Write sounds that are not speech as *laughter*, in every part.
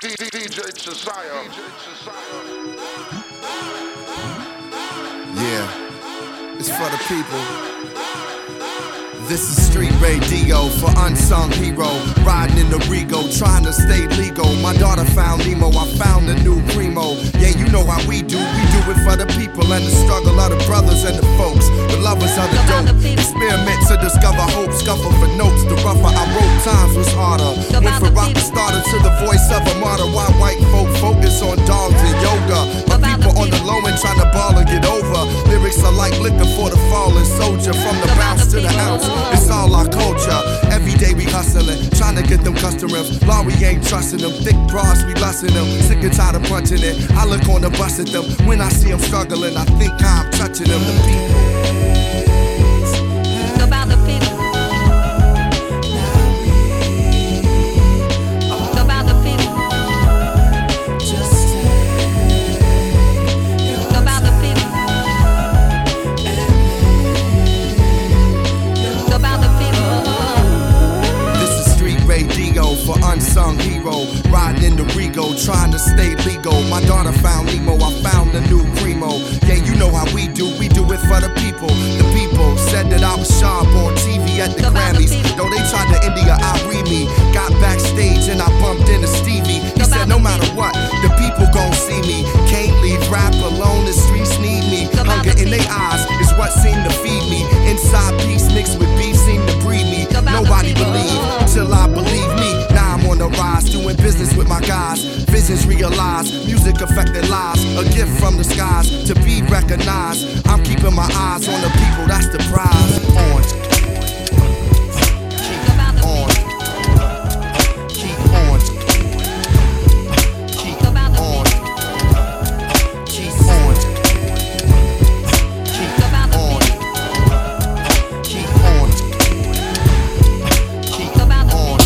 DJ Jesaya. Yeah, it's for the people. This is street radio for unsung hero. Riding in the Regal, trying to stay legal. My daughter found Nemo, I found a new primo. Yeah, you know how we do. We do it for the people and the struggle of the brothers and the folks. The lovers of the dope. Experiment to discover hope. Scuffle for notes. The rougher I wrote, times was harder. Went from rock starter to the voice of a martyr. Why white folk focus on dogs and yoga? My people on the low end trying to ball and get over. Lyrics are like liquor for the fallen soldier. From the bounce to the ounce. It's all our culture. Every day we hustling, trying to get them customers. Law, we ain't trusting them. Thick bras, we lusting them. Sick and tired of punching it. I look on the bus at them. When I see them struggling, I think I'm touching them. The people. Be recognized. I'm keeping my eyes on the people, that's the prize. On. Keep on. Keep on. Keep on. Keep on. Keep on. Keep on.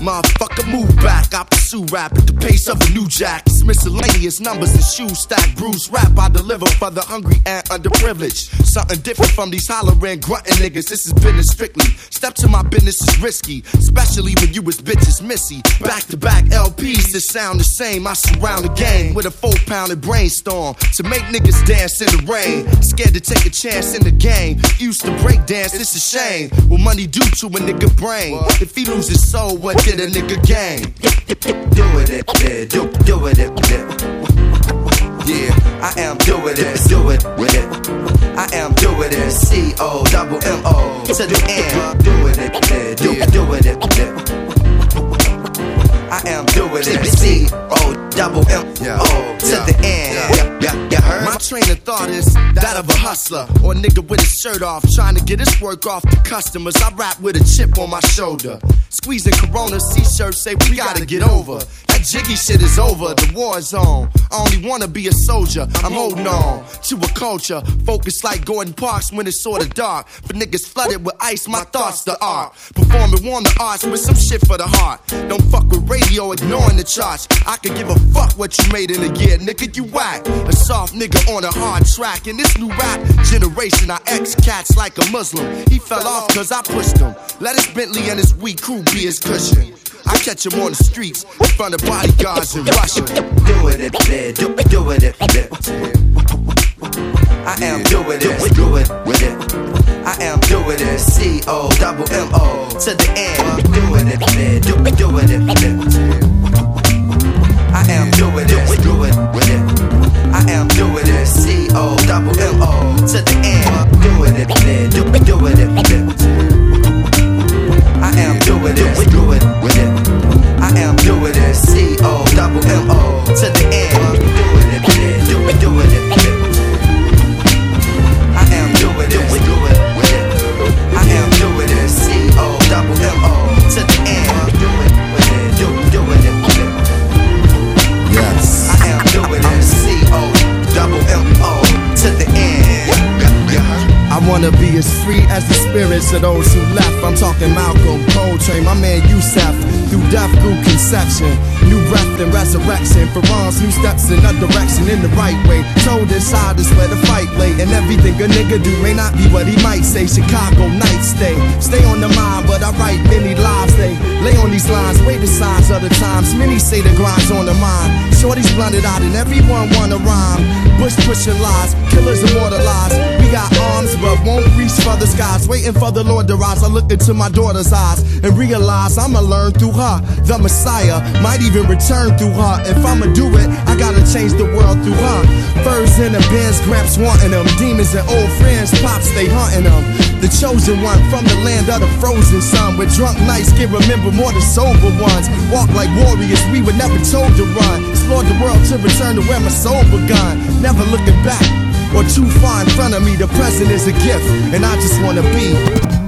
Motherfucker, move back. I pursue rap at the pace of a new jack. Miscellaneous numbers and shoes stack. Bruce rap I deliver for the hungry and underprivileged. Something different from these hollering, grunting niggas. This is business strictly. Step to my business is risky, especially when you was bitches missy. Back to back LPs that sound the same. I surround the game with a four pounded brainstorm to make niggas dance in the rain. Scared to take a chance in the game. Used to break dance, it's a shame. What money do to a nigga brain? If he lose his soul, what did a nigga gain? To the end. Doing it, do, doing it. I am doing it, C O double M O oh, to the end. Yeah, yeah, heard? My train of thought is that of a hustler or a nigga with his shirt off, trying to get his work off to customers. I rap with a chip on my shoulder, squeezing Corona C-shirts say we gotta get over. Jiggy shit is over, the war is on. I only wanna be a soldier, I'm holding on to a culture focused like Gordon Parks when it's sorta dark. For niggas flooded with ice, my thoughts the art. Performing warm the arts with some shit for the heart. Don't fuck with radio, ignoring the charts. I could give a fuck what you made in a year, nigga. You whack. A soft nigga on a hard track. In this new rap generation, I ex cats like a Muslim. He fell off cause I pushed him. Let his Bentley and his weak crew be his cushion. I catch him on the streets in front of bodyguards in Russia. Doing it, yeah, do, doing it, yeah. I am doing it, do it with it. I am doing it, C O double M O to the end. Doing it, yeah, do, doing it. I am doing it, do it with it. I am doing it, C O double M O to the end. Doing it, yeah, do, doing it, yeah. I am doing it, do it it. I am doing it, C O double M O to the end. Doing it, yeah, do, doing it, wanna be as free as the spirits of those who left. I'm talking Malcolm, Coltrane, my man Yusef. Through death through conception. New breath and resurrection. For wrongs, new steps in a direction in the right way. Told inside is where the fight lay. And everything a nigga do may not be what he might say. Chicago night stay. Stay on the mind, but I write many lives. They lay on these lines, wait the signs of the times. Many say the grind's on the mind. Shorty's blunted out and everyone wanna rhyme. Bush pushing lies, killers immortalized. We got arms, but won't reach for the skies. Waiting for the Lord to rise. I look into my daughter's eyes and realize I'ma learn through her. The Messiah might even return through her. If I'ma do it, I gotta change the world through her. Furs in the bins, gramps wanting them. Demons and old friends, pops, they hunting them. The chosen one from the land of the frozen sun. Where drunk nights can remember more than sober ones. Walk like warriors, we were never told to run. Explore the world to return to where my soul begun. Never looking back or too far in front of me. The present is a gift, and I just wanna be.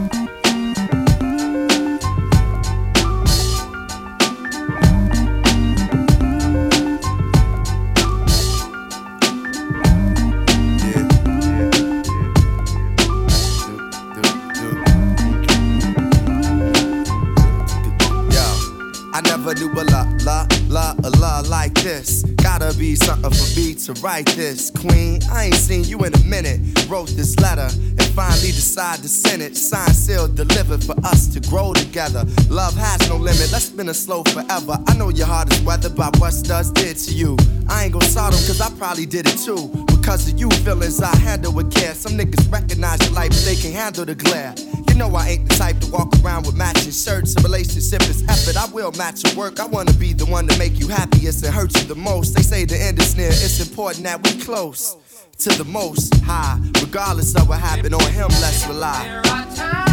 To write this. Queen, I ain't seen you in a minute. Wrote this letter and finally decided to send it. Signed, sealed, delivered for us to grow together. Love has no limit. Let's spin a slow forever. I know your heart is weathered by what studs did to you. I ain't gon' sort them cause I probably did it too. Because of you feelings I handle with care. Some niggas recognize your life, but they can't handle the glare. You know I ain't the type to walk around with matching shirts. A relationship is effort. I will match your work. I wanna be the one to make you happiest and hurt you the most. They say the end is near. It's important that we close to the most high. Regardless of what happened on him, let's rely.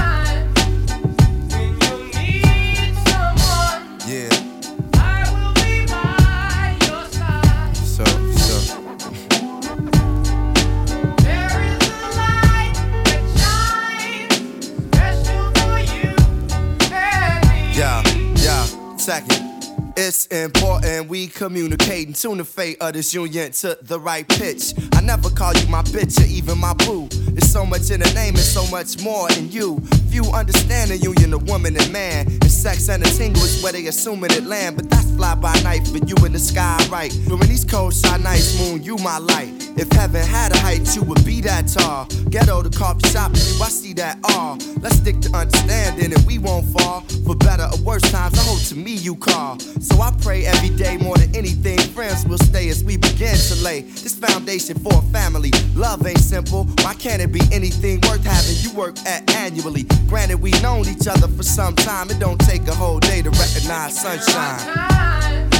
Second. It's important we communicate and tune the fate of this union to the right pitch. I never call you my bitch or even my boo. There's so much in the name and so much more in you. Few understand the union of woman and man. And sex and a tingle is where they assuming it land. But that's fly by night for you in the sky, right? During these cold shy nights, moon, you my light. If heaven had a height, you would be that tall. Ghetto the coffee shop, you, I see that all. Let's stick to understanding and we won't fall. For better or worse times, I hope to me you call. So I pray every day more than anything, friends will stay as we begin to lay this foundation for a family. Love ain't simple. Why can't it be anything worth having you work at annually? Granted, we've known each other for some time. It don't take a whole day to recognize sunshine.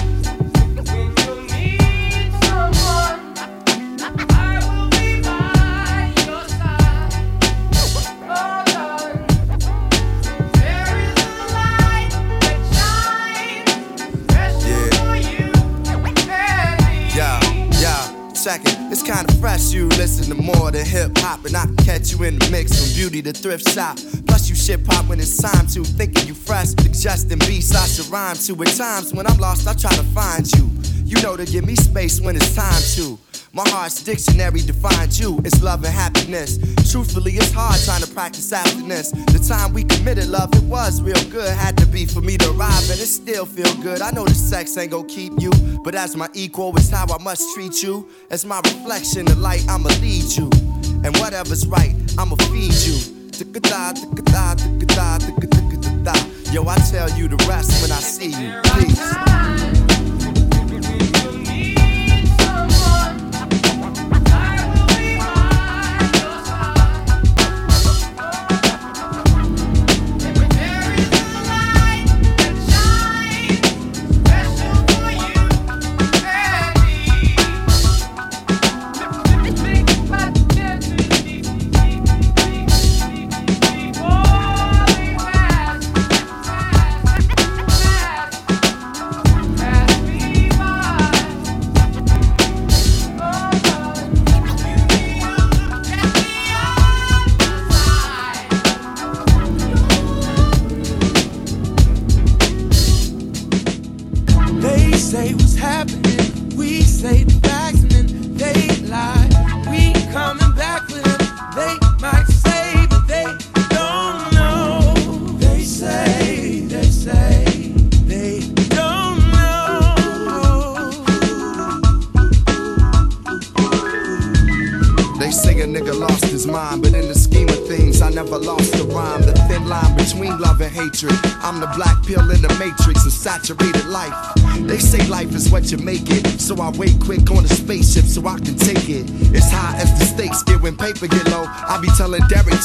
Second, it's kinda fresh. You listen to more than hip hop, and I can catch you in the mix from beauty to thrift shop. Plus, you shit pop when it's time to. Thinking you fresh, suggesting beats I should rhyme to. At times when I'm lost, I try to find you. You know to give me space when it's time to. My heart's dictionary defines you. It's love and happiness. Truthfully, it's hard trying to practice abstinence. The time we committed love, it was real good. Had to be for me to arrive, and it still feel good. I know the sex ain't gonna keep you, but as my equal, it's how I must treat you. As my reflection, the light, I'ma lead you. And whatever's right, I'ma feed you. Yo, I tell you the rest when I see you. Peace.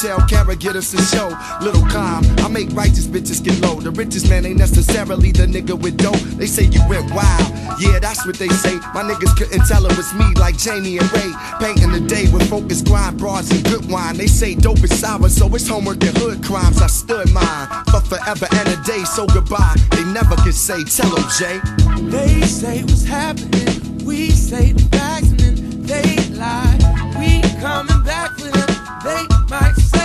Tell Kara, get us a show. Little calm, I make righteous bitches get low. The richest man ain't necessarily the nigga with dough. They say you went wild, yeah, that's what they say. My niggas couldn't tell it was me like Jamie and Ray. Painting the day with focus, grind, broads, and good wine. They say dope is sour, so it's homework and hood crimes. I stood mine for forever and a day, so goodbye. They never could say, tell 'em, Jay. They say what's happening. We say the facts and then they lie. We coming back for them. They might say,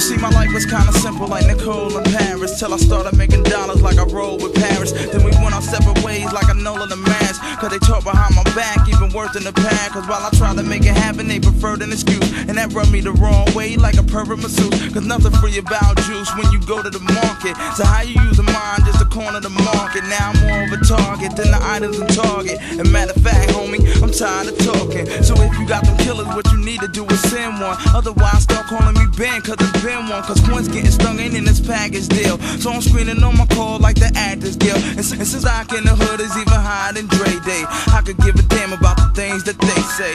You see, my life was kinda simple, like Nicole in Paris. Till I started making dollars like I rolled with Paris. Then we went our separate ways like a Nola and Mash. Cause they talk behind my back, even worse than the past. Cause while I tried to make it happen, they preferred an excuse. And that rubbed me the wrong way, like a pervert masseuse. Cause nothing free about juice when you go to the market. So how you use a mind just to corner the market. Now I'm more of a target than the items in Target. And matter of fact, homie, I'm tired of talking. So if you got them killers, what you need to do is send one. Otherwise, start calling me Ben, cause it's been one. Cause Quinn's getting stung in in this package deal. So I'm screening on my call like the Actors Guild. And, and since I in the hood is even higher than Dre Day, I could give a damn about the things that they say.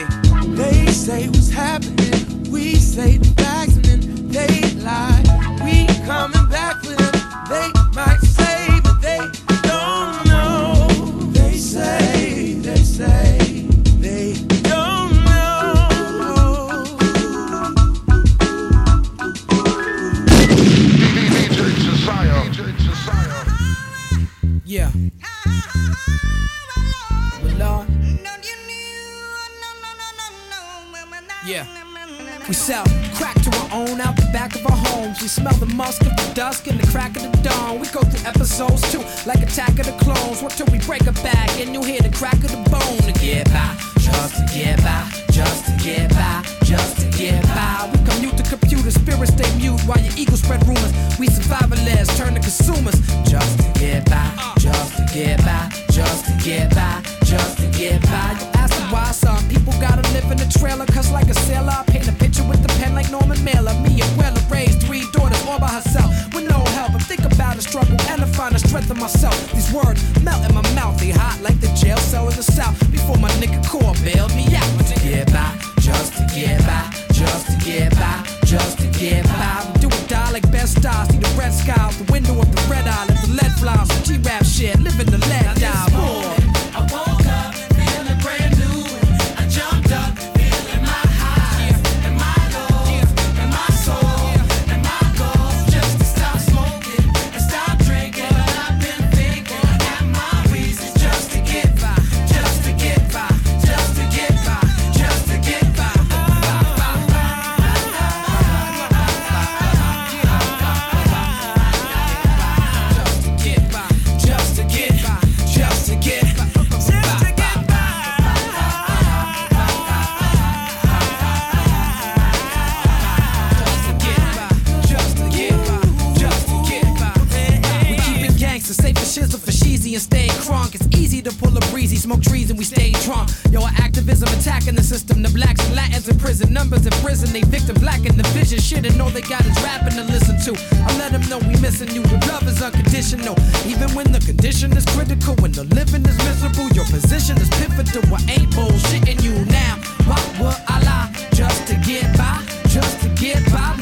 They say what's happening. We say the facts and then they lie. We coming back for them. They might Yeah. We sell crack to our own out the back of our homes. We smell the musk of the dusk and the crack of the dawn. We go through episodes too, like Attack of the Clones. What till we break a back and you hear the crack of the bone to get by, just to get by, just to get by, just to get by. We commute to computer, spirits stay mute while your ego spread rumors. We survivalists turn to consumers, just to get by, just to get by, just to get by, just to get by. Why some people gotta live in a trailer, cause like a sailor, I paint a picture with the pen like Norman Mailer. Me and Wella raised three daughters all by herself with no help. I think about the struggle and I find the strength in myself. These words melt in my mouth, they hot like the jail cell in the south. Before my nigga core bailed me out. To get by, just to get by, just to get by, just to get by. Do or die like best stars. See the red sky out the window of the red eye. The lead fly. Some G-rap shit, living the lead missing you. The love is unconditional. Even when the condition is critical, when the living is miserable, your position is pivotal. I ain't bullshitting you now. Why would I lie? Just to get by, just to get by,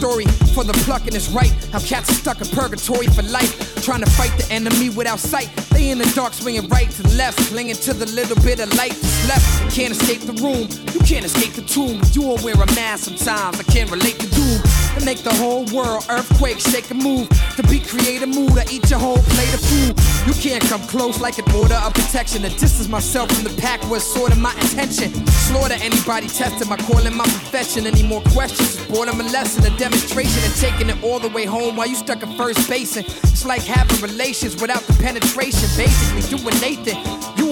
story for the plucking is right. How cats are stuck in purgatory for life, trying to fight the enemy without sight. They in the dark, swinging right to left, clinging to the little bit of light that's left. They can't escape the room, you can't escape the tomb. You all wear a mask sometimes. I can't relate to doom. To make the whole world earthquake, shake and move. To be creative mood, I eat your whole plate of food. You can't come close like an order of protection. To distance myself from the pack was sort of my intention. Slaughter anybody testing my calling my profession. Any more questions? It's boredom a lesson, a demonstration, and taking it all the way home while you stuck at first base. And it's like having relations without the penetration. Basically, doing Nathan. You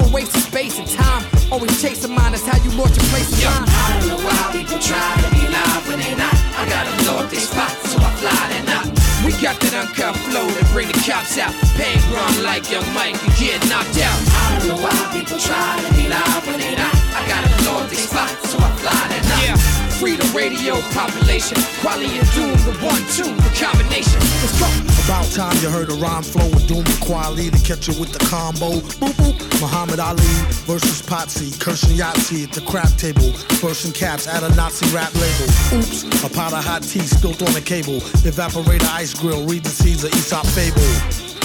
to bring the cops out. Bang run like young Mike, you get knocked out. I don't know why people try to be loud when they not. I got a blow up they spot, so I fly that not. Yeah, freedom radio population. Kweli and doom, the one, two, the combination. Let's go. About time you heard a rhyme flow with Doom and Kweli to catch you with the combo. Boop boop. Muhammad Ali versus Potsy, cursing Yahtzee at the crap table, bursting caps at a Nazi rap label. Oops, a pot of hot tea spilt on the cable. Evaporator ice grill, read the seeds of Aesop fable.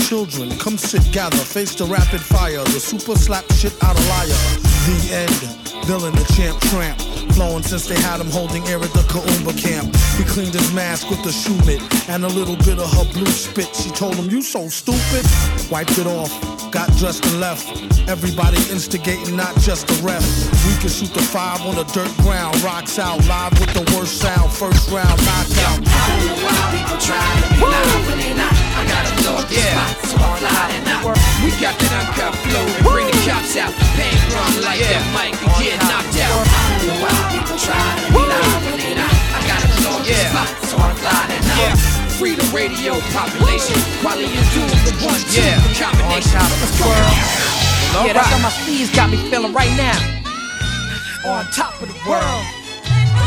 Children, come sit, gather, face the rapid fire. The super slap shit out of liar. The end. Villain, the champ, tramp. Flowing since they had him holding air at the Kaumba camp. He cleaned his mask with the shoe mitt and a little bit of her blue spit. She told him, You so stupid. Wiped it off, got dressed and left. Everybody instigating, not just the ref. We can shoot the five on the dirt ground. Rocks out, live with the worst sound. First round, knockout. I don't know why people try to be live when they not. I gotta blow Yeah. spot, so I fly that not. We got that uncut flow to bring the cops out. Bang run like young Mike, you get knocked out. I don't know why people try to be live when they not. I gotta blow Yeah. spot, so I fly that not. Yeah, freedom radio population. Kweli and doom, the one, two, Yeah. the combination. Let's go. Yeah, that's how my steez got me feeling right now. On top of the world.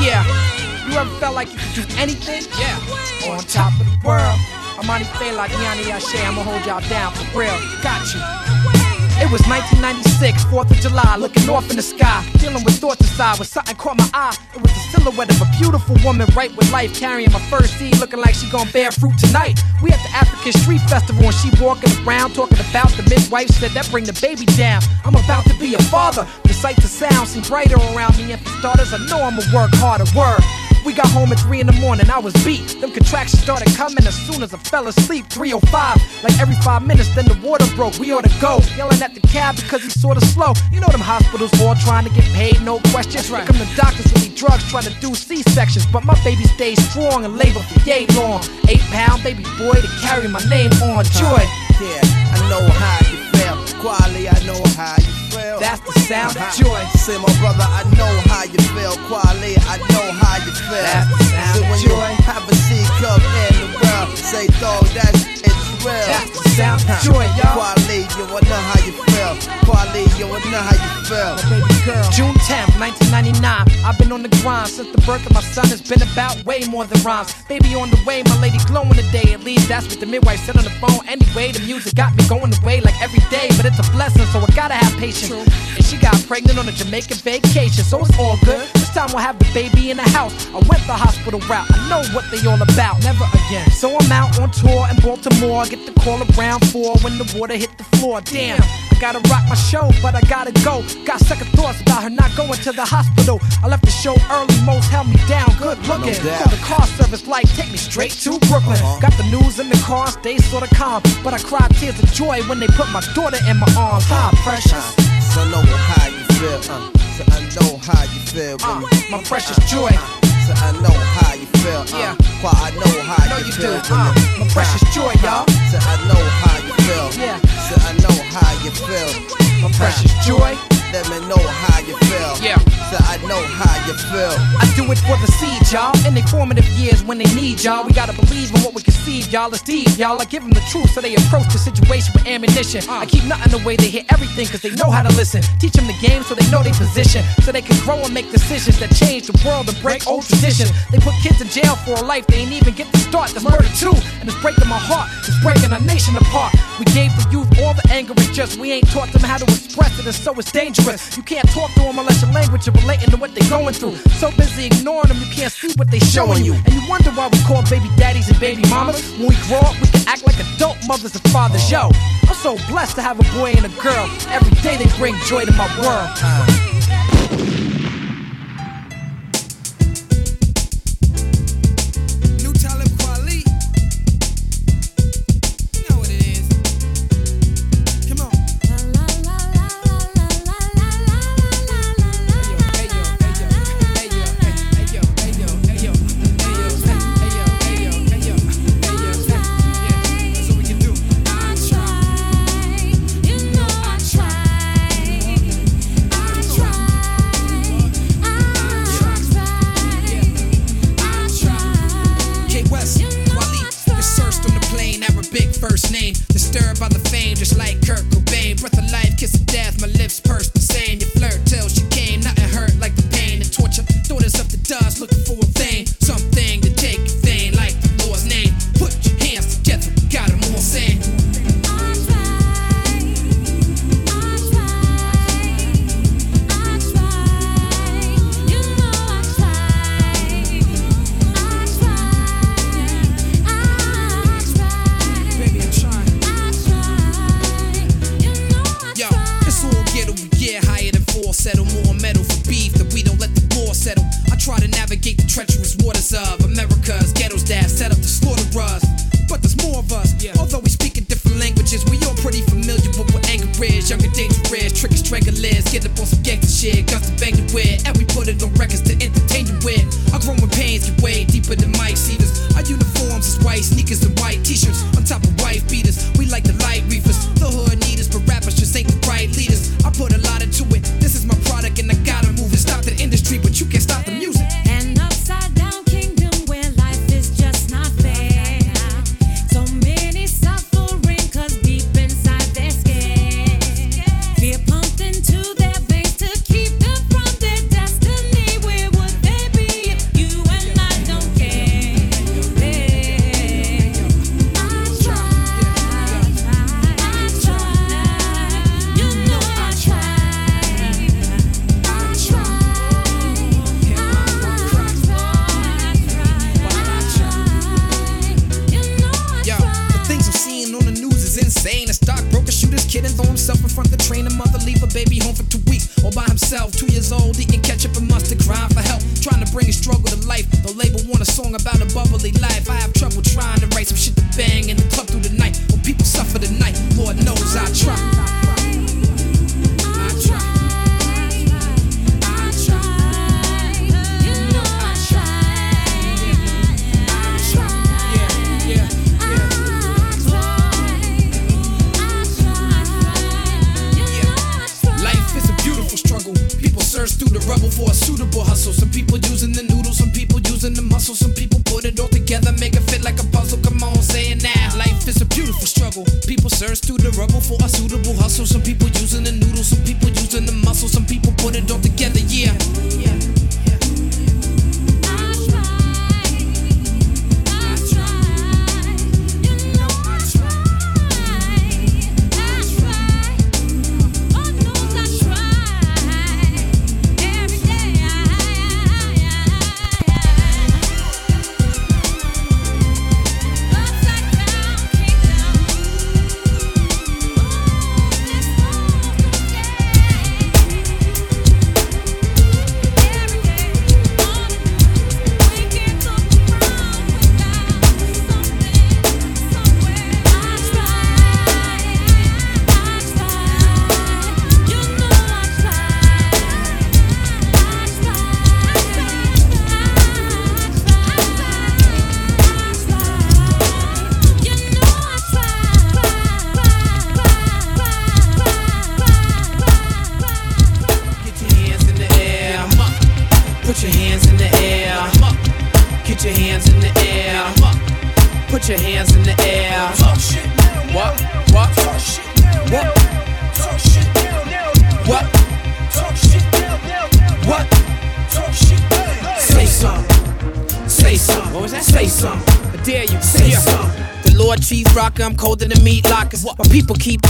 Yeah. You ever felt like you could do anything? Yeah. On top of the world. I'm Amani like Yanni Ashe, I'ma hold y'all down for real. Got you. It was 1996, 4th of July, looking off in the sky, dealing with thoughts inside when something caught my eye. It was the silhouette of a beautiful woman, right with life, carrying my first seed, looking like she gon' bear fruit tonight. We at the African Street Festival, and she walking around talking about the midwife said that bring the baby down. I'm about to be a father. The sight to sound seem brighter around me, and for starters, I know I'ma work harder. Word. We got home at 3 in the morning, I was beat. Them contractions started coming as soon as I fell asleep. 305, like every five minutes, then the water broke. We ought to go. Yelling at the cab because he's sorta slow. You know them hospitals all trying to get paid, no questions. Right. Come the doctors with these drugs trying to do C sections. But my baby stays strong and labor for yay long. Eight pound baby boy to carry my name on. Joy. Yeah, I know how you feel. Kweli, I know how you feel. That's the sound of joy. Say, my brother, I know how you feel. Kweli, I know how you feel. That's the sound so of when joy. you have a seed come in the world, say, dog, that's it's real. That's the sound of joy, y'all. Kweli, you wanna know how you feel. Kweli, you wanna know how you feel. June 10th, 1999. I've been on the grind since the birth of my son. It's been about way more than rhymes. Baby on the way, my lady glowing today. At least that's what the midwife said on the phone. Anyway, the music got me going away like every day, but it's a blessing, so I gotta have patience. And she got pregnant on a Jamaican vacation, so it's all good. This time we'll have the baby in the house. I went the hospital route. I know what they all about. Never again. So I'm out on tour in Baltimore. Get the call around four when the water hit the floor. Damn. Gotta rock my show, but I gotta go. Got second thoughts about her not going to the hospital. I left the show early, most held me down. Good looking. Call the car service light, take me straight to Brooklyn. Got the news in the car, stay sorta calm. But I cried tears of joy when they put my daughter in my arms. Hi, precious. So I know how you feel. Uh, so I know how you feel. Uh, my precious joy. so I know how you feel. Uh, Yeah. Qual, I know how I know you you feel. do. Uh, my precious joy, y'all. So I know how you feel. Yeah. Precious joy. Let me know how you feel. Yeah. So I know how you feel? I do it for the seed, y'all. In the formative years when they need y'all, we gotta believe in what we conceive, y'all. It's deep, y'all. I give them the truth so they approach the situation with ammunition. I keep nothing away, they hear everything cause they know how to listen. Teach them the game so they know their position, so they can grow and make decisions that change the world and break old traditions. They put kids in jail for a life they ain't even get to start. That's murder too, and it's breaking my heart. It's breaking our nation apart. We gave the youth all the anger it's just we ain't taught them how to express it, and so it's dangerous. You can't talk to them unless your language is relating to what they're going through. So busy ignoring them, you can't see what they showing you. And you wonder why we call baby daddies and baby mamas. When we grow up, we can act like adult mothers and fathers. Yo, I'm so blessed to have a boy and a girl. Every day they bring joy to my world.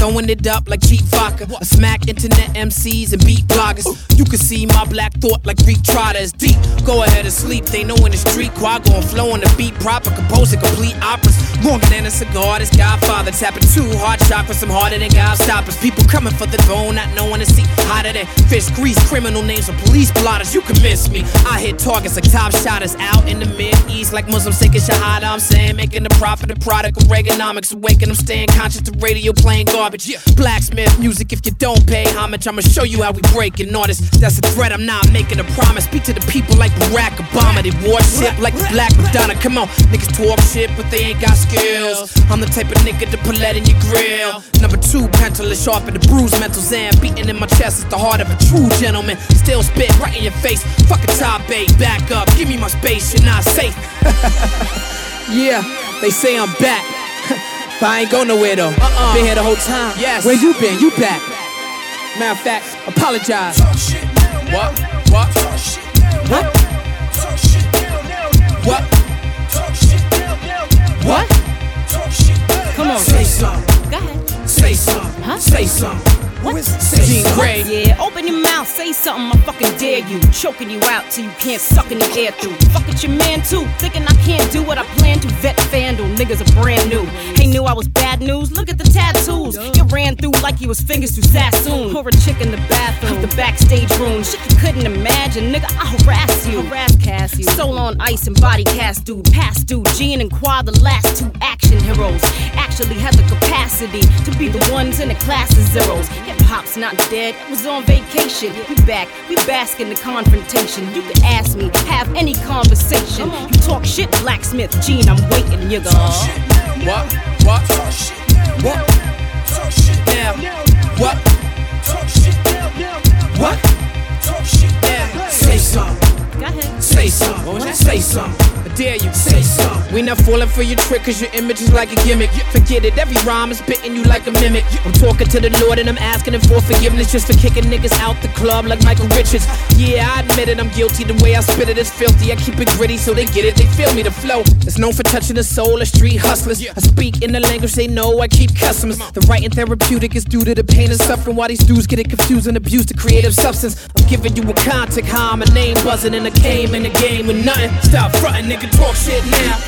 Throwing it up like cheap vodka. I smack MCs and beat bloggers. You can see my black thought like Greek trotter is deep. Go ahead and sleep, they know in the street. Quago and flow on the beat, proper, composing complete operas. Longer than a cigar, this Godfather tapping too hard chakras, some harder than God Gobstoppers. People coming for the throne, not knowing the seat. Hotter than fish grease, criminal names of police blotters. You can miss me. I hit targets like top shotters out in the mid east, like Muslims taking shahada. I'm saying, making the profit a product of Reaganomics. Awaken, I'm staying conscious. The radio playing garbage. Yeah. Blacksmith music. If you don't pay homage, I'ma show you how we break an artist. That's a threat. I'm not making a promise. Speak to the people like Barack Obama. They worship like the Black Madonna. Come on, niggas talk shit, but they ain't got skills. I'm the type of nigga to put lead in your grill. Number two, pencil is sharp and the bruise mental zan. Beating in my chest is the heart of a true gentleman. Still spit right in your face. Fuck a top eight, back up. Give me my space, you're not safe. *laughs* yeah, they say I'm back. *laughs* but I ain't go nowhere though. Uh-uh. Been here the whole time. Yes. Where you been? You back. Matter of fact, apologize. What? What? What? What? What? Come on, say something. Go ahead. Say something. Huh? Say something. What? Say Gray. Yeah, open your mouth, say something, I fucking dare you. Choking you out till you can't suck in the air through. Fuck with your man too, thinking I can't do what I plan to. Vet Vandal, niggas are brand new. He knew I was bad news, look at the tattoos. You ran through like you was fingers through Sassoon. Or a chick in the bathroom, the backstage room. Shit you couldn't imagine, nigga, I harass you. Harass Cass you. Soul on ice and body cast dude. Past dude, Jean and Qua, the last two action heroes. Actually had the capacity to be the ones in the class of zeros. Hop's not dead, it was on vacation. We back, we bask in the confrontation. You can ask me, have any conversation. You talk shit, blacksmith, Jean, I'm waiting, nigga. What? What? What? Now. What? What? Yeah. Say something. Go ahead. Say something. Say something. Dare you. Say something. We not falling for your trick, cause your image is like a gimmick. Forget it, every rhyme is spitting you like a mimic. I'm talking to the Lord and I'm asking him for forgiveness just for kicking niggas out the club like Michael Richards. Yeah, I admit it, I'm guilty. The way I spit it is filthy. I keep it gritty so they get it. They feel me, the flow. It's known for touching the soul of street hustlers. I speak in the language they know, I keep customers. The writing therapeutic is due to the pain and suffering while these dudes get it confused and abuse the creative substance. I'm giving you a contact, how my name buzzing and I came in the game with nothing. Stop fronting, nigga, talk shit now.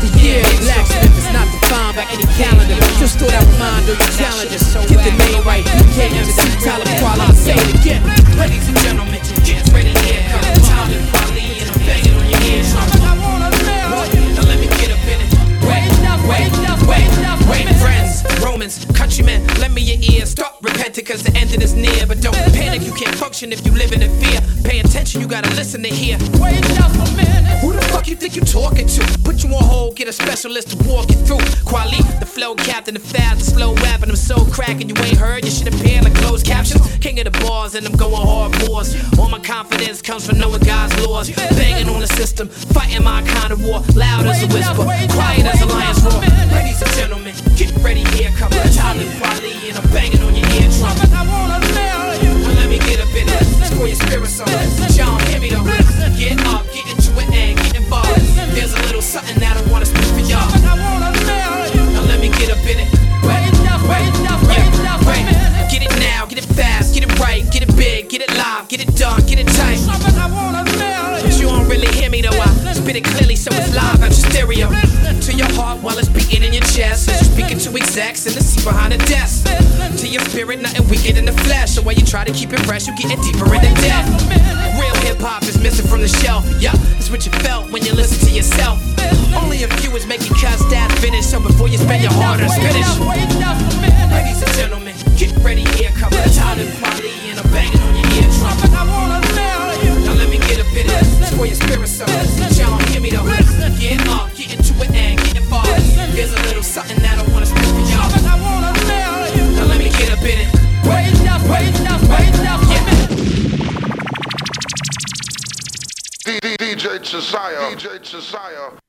The year blacksmith is not defined by any calendar. Just thought I'd remind of your challenges. Get the name right, You can't use the Talib Kweli. Say it again. Ladies and gentlemen, get ready here. Come Talib Kweli and I'm banging on your ears. Now let me get up in it. Wait, wait, wait, wait, friends, Romans, countrymen, lend me your ear. Stop repenting cause the ending is near. But don't panic, you can't function if you live in fear. Pay attention, you gotta listen to hear. You on hold, get a specialist to walk you through. Kweli, the flow captain, the fast, the slow rapping. I'm so cracking, you ain't heard. You should appear like closed captions. King of the bars, and I'm going hard wars. All my confidence comes from knowing God's laws. Banging on the system, fighting my kind of war. Loud as a whisper, quiet as a lion's roar. Ladies and gentlemen, get ready here, come Talib Kweli, and I'm banging on your eardrum. Now let me get up in it. For your spirit song. Y'all hear me though. Get up, speaking in the seat behind the desk. To your spirit, nothing weaker in the flesh. So while you try to keep it fresh, you're getting deeper into death. Real hip hop is missing from the shelf. Yeah, it's what you felt when you listen to yourself. Only a few is making cuts that finish. So before you spend your hard earned spinach. Ladies and gentlemen, get ready here. Come Talib Kweli and I'm banging on your eardrum. Now let me get up in it. It's for your spirit, y'all DJ Jesaya. DJ Jesaya.